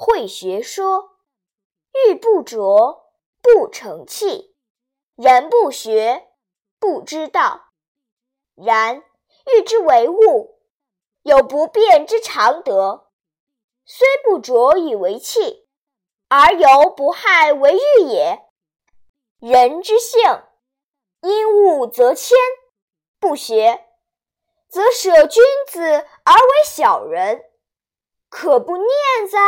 慧学说：“玉不琢不成器，人不学不知道。然玉之为物，有不变之常德，虽不琢以为器，而犹不害为玉也。人之性，因物则迁，不学。”则舍君子而为小人，可不念哉？